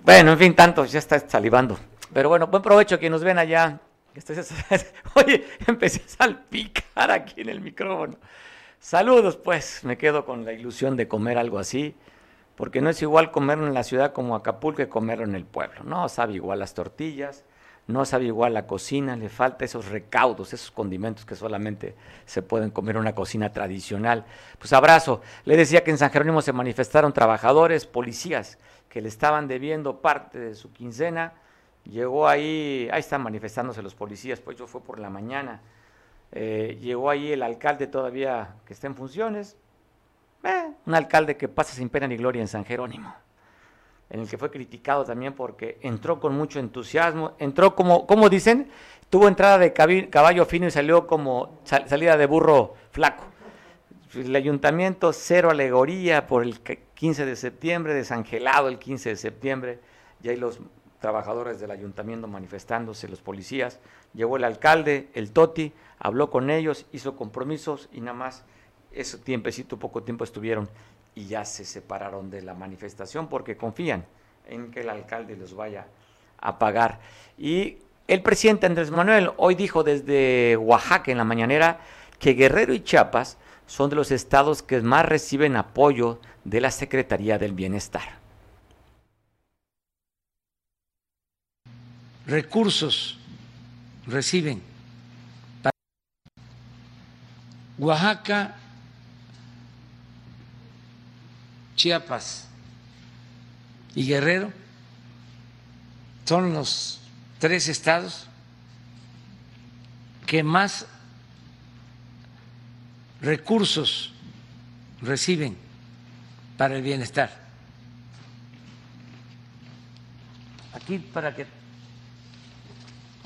[SPEAKER 1] Bueno, en fin, tanto, ya está salivando. Pero bueno, buen provecho que nos ven allá. <laughs> Oye, empecé a salpicar aquí en el micrófono. Saludos, pues, me quedo con la ilusión de comer algo así, porque no es igual comerlo en la ciudad como Acapulco que comerlo en el pueblo. No sabe igual las tortillas, no sabe igual la cocina, le falta esos recaudos, esos condimentos que solamente se pueden comer en una cocina tradicional. Pues abrazo. Le decía que en San Jerónimo se manifestaron trabajadores, policías, que le estaban debiendo parte de su quincena. Llegó ahí, ahí están manifestándose los policías, pues yo fue por la mañana. Eh, llegó ahí el alcalde todavía que está en funciones, eh, un alcalde que pasa sin pena ni gloria en San Jerónimo en el que fue criticado también porque entró con mucho entusiasmo, entró como, como dicen, tuvo entrada de caballo fino y salió como salida de burro flaco. El ayuntamiento, cero alegoría por el 15 de septiembre, desangelado el 15 de septiembre, y ahí los trabajadores del ayuntamiento manifestándose, los policías, llegó el alcalde, el Toti, habló con ellos, hizo compromisos y nada más ese tiempecito, poco tiempo estuvieron y ya se separaron de la manifestación porque confían en que el alcalde los vaya a pagar. Y el presidente Andrés Manuel hoy dijo desde Oaxaca en la mañanera que Guerrero y Chiapas son de los estados que más reciben apoyo de la Secretaría del Bienestar.
[SPEAKER 8] Recursos reciben. Oaxaca Chiapas y Guerrero son los tres estados que más recursos reciben para el bienestar. Aquí para que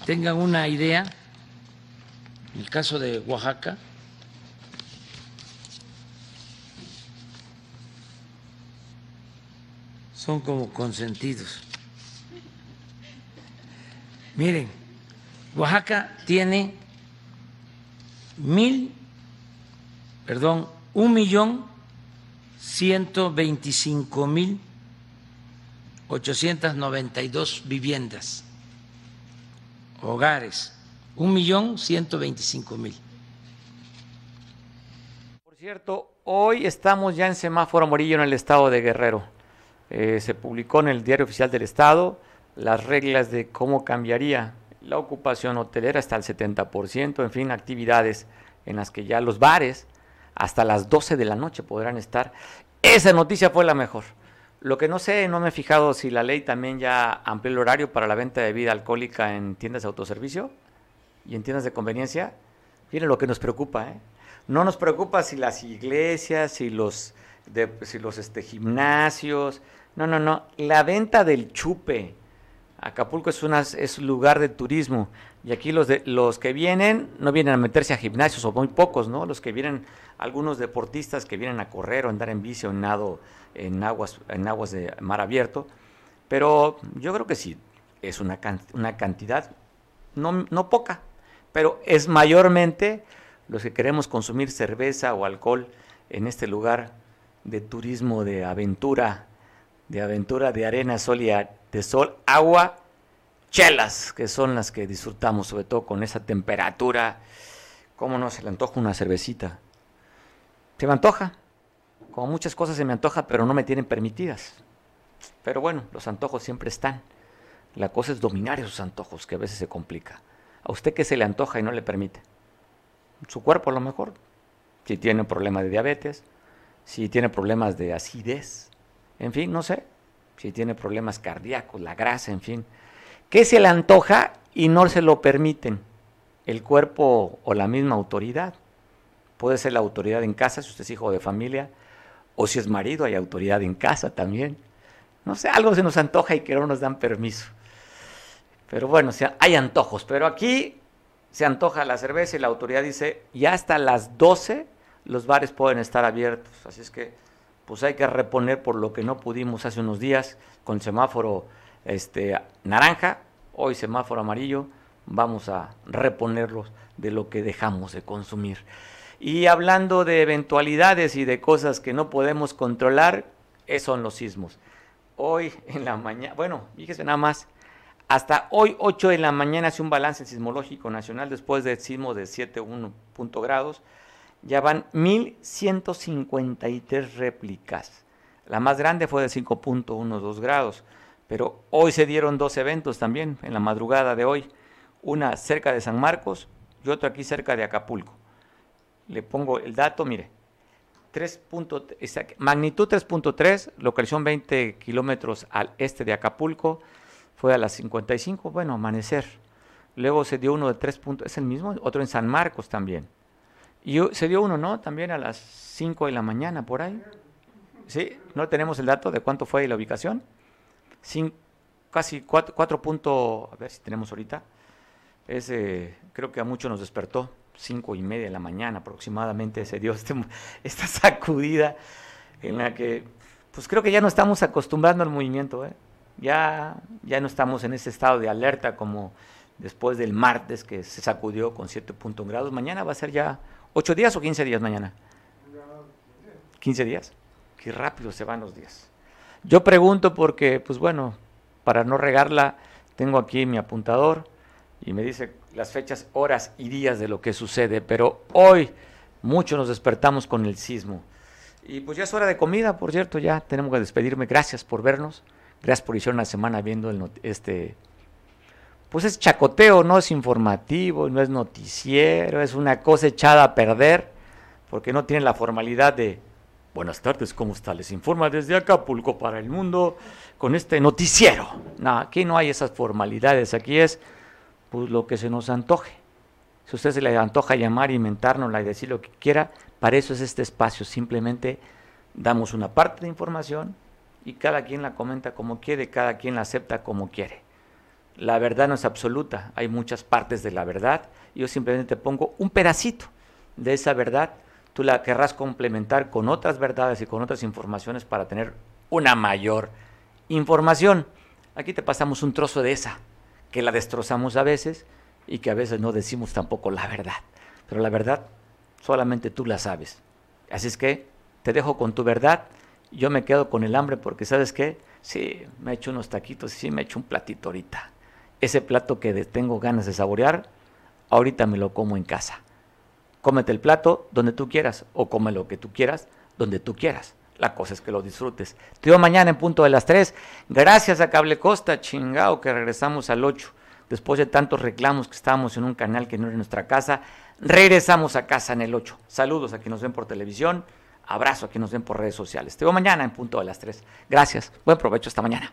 [SPEAKER 8] tengan una idea, el caso de Oaxaca, son como consentidos. Miren, Oaxaca tiene mil, perdón, un millón ciento veinticinco mil ochocientos noventa y dos viviendas, hogares, un millón ciento veinticinco mil.
[SPEAKER 1] Por cierto, hoy estamos ya en semáforo amarillo en el estado de Guerrero. Eh, se publicó en el diario oficial del estado las reglas de cómo cambiaría la ocupación hotelera hasta el 70%, en fin, actividades en las que ya los bares hasta las 12 de la noche podrán estar. Esa noticia fue la mejor. Lo que no sé, no me he fijado si la ley también ya amplió el horario para la venta de bebida alcohólica en tiendas de autoservicio y en tiendas de conveniencia. Miren lo que nos preocupa, ¿eh? No nos preocupa si las iglesias, si los, si los este, gimnasios. No, no, no. La venta del chupe, Acapulco es, una, es un lugar de turismo y aquí los, de, los que vienen no vienen a meterse a gimnasios o muy pocos, ¿no? Los que vienen, algunos deportistas que vienen a correr o andar en bici o en nado en aguas, en aguas de mar abierto, pero yo creo que sí, es una, una cantidad no, no poca, pero es mayormente los que queremos consumir cerveza o alcohol en este lugar de turismo, de aventura, de aventura de arena, sol y de sol, agua, chelas, que son las que disfrutamos, sobre todo con esa temperatura. ¿Cómo no se le antoja una cervecita? Se me antoja, como muchas cosas se me antoja, pero no me tienen permitidas. Pero bueno, los antojos siempre están. La cosa es dominar esos antojos, que a veces se complica. ¿A usted qué se le antoja y no le permite? Su cuerpo a lo mejor. Si tiene problemas de diabetes, si tiene problemas de acidez, en fin, no sé, si tiene problemas cardíacos, la grasa, en fin. ¿Qué se le antoja y no se lo permiten? El cuerpo o la misma autoridad. Puede ser la autoridad en casa si usted es hijo de familia, o si es marido, hay autoridad en casa también. No sé, algo se nos antoja y que no nos dan permiso. Pero bueno, hay antojos. Pero aquí se antoja la cerveza y la autoridad dice, ya hasta las 12 los bares pueden estar abiertos. Así es que pues hay que reponer por lo que no pudimos hace unos días con semáforo este, naranja, hoy semáforo amarillo, vamos a reponerlos de lo que dejamos de consumir. Y hablando de eventualidades y de cosas que no podemos controlar, son los sismos. Hoy en la mañana, bueno, fíjese nada más, hasta hoy 8 de la mañana hace un balance sismológico nacional después del sismo de 7.1 grados ya van 1.153 réplicas. La más grande fue de 5.12 grados, pero hoy se dieron dos eventos también en la madrugada de hoy, una cerca de San Marcos y otro aquí cerca de Acapulco. Le pongo el dato, mire, 3. magnitud 3.3, localización 20 kilómetros al este de Acapulco, fue a las 55, bueno, amanecer. Luego se dio uno de 3. es el mismo, otro en San Marcos también. Y se dio uno, ¿no? También a las 5 de la mañana, por ahí. ¿Sí? ¿No tenemos el dato de cuánto fue la ubicación? Casi 4, puntos, a ver si tenemos ahorita. Es, creo que a muchos nos despertó, 5 y media de la mañana aproximadamente se dio este, <laughs> esta sacudida en la que, pues creo que ya no estamos acostumbrando al movimiento, ¿eh? ya, ya no estamos en ese estado de alerta como después del martes que se sacudió con 7.1 grados. Mañana va a ser ya ¿Ocho días o quince días mañana? ¿15 días? Qué rápido se van los días. Yo pregunto porque, pues bueno, para no regarla, tengo aquí mi apuntador y me dice las fechas, horas y días de lo que sucede, pero hoy muchos nos despertamos con el sismo. Y pues ya es hora de comida, por cierto, ya tenemos que despedirme. Gracias por vernos. Gracias por iniciar una semana viendo el este pues es chacoteo, no es informativo, no es noticiero, es una cosa echada a perder, porque no tiene la formalidad de buenas tardes, ¿cómo está? Les informa desde Acapulco para el mundo con este noticiero. No, aquí no hay esas formalidades, aquí es pues lo que se nos antoje. Si usted se le antoja llamar, inventárnosla y decir lo que quiera, para eso es este espacio. Simplemente damos una parte de información y cada quien la comenta como quiere, cada quien la acepta como quiere la verdad no es absoluta, hay muchas partes de la verdad. Yo simplemente pongo un pedacito de esa verdad, tú la querrás complementar con otras verdades y con otras informaciones para tener una mayor información. Aquí te pasamos un trozo de esa que la destrozamos a veces y que a veces no decimos tampoco la verdad. Pero la verdad solamente tú la sabes. Así es que te dejo con tu verdad, yo me quedo con el hambre porque sabes qué, sí, me he hecho unos taquitos sí me he hecho un platito ahorita. Ese plato que tengo ganas de saborear, ahorita me lo como en casa. Cómete el plato donde tú quieras o come lo que tú quieras donde tú quieras. La cosa es que lo disfrutes. Te veo mañana en punto de las 3. Gracias a Cable Costa, chingao, que regresamos al 8. Después de tantos reclamos que estábamos en un canal que no era nuestra casa, regresamos a casa en el 8. Saludos a quienes nos ven por televisión. Abrazo a quienes nos ven por redes sociales. Te veo mañana en punto de las 3. Gracias. Buen provecho. Hasta mañana.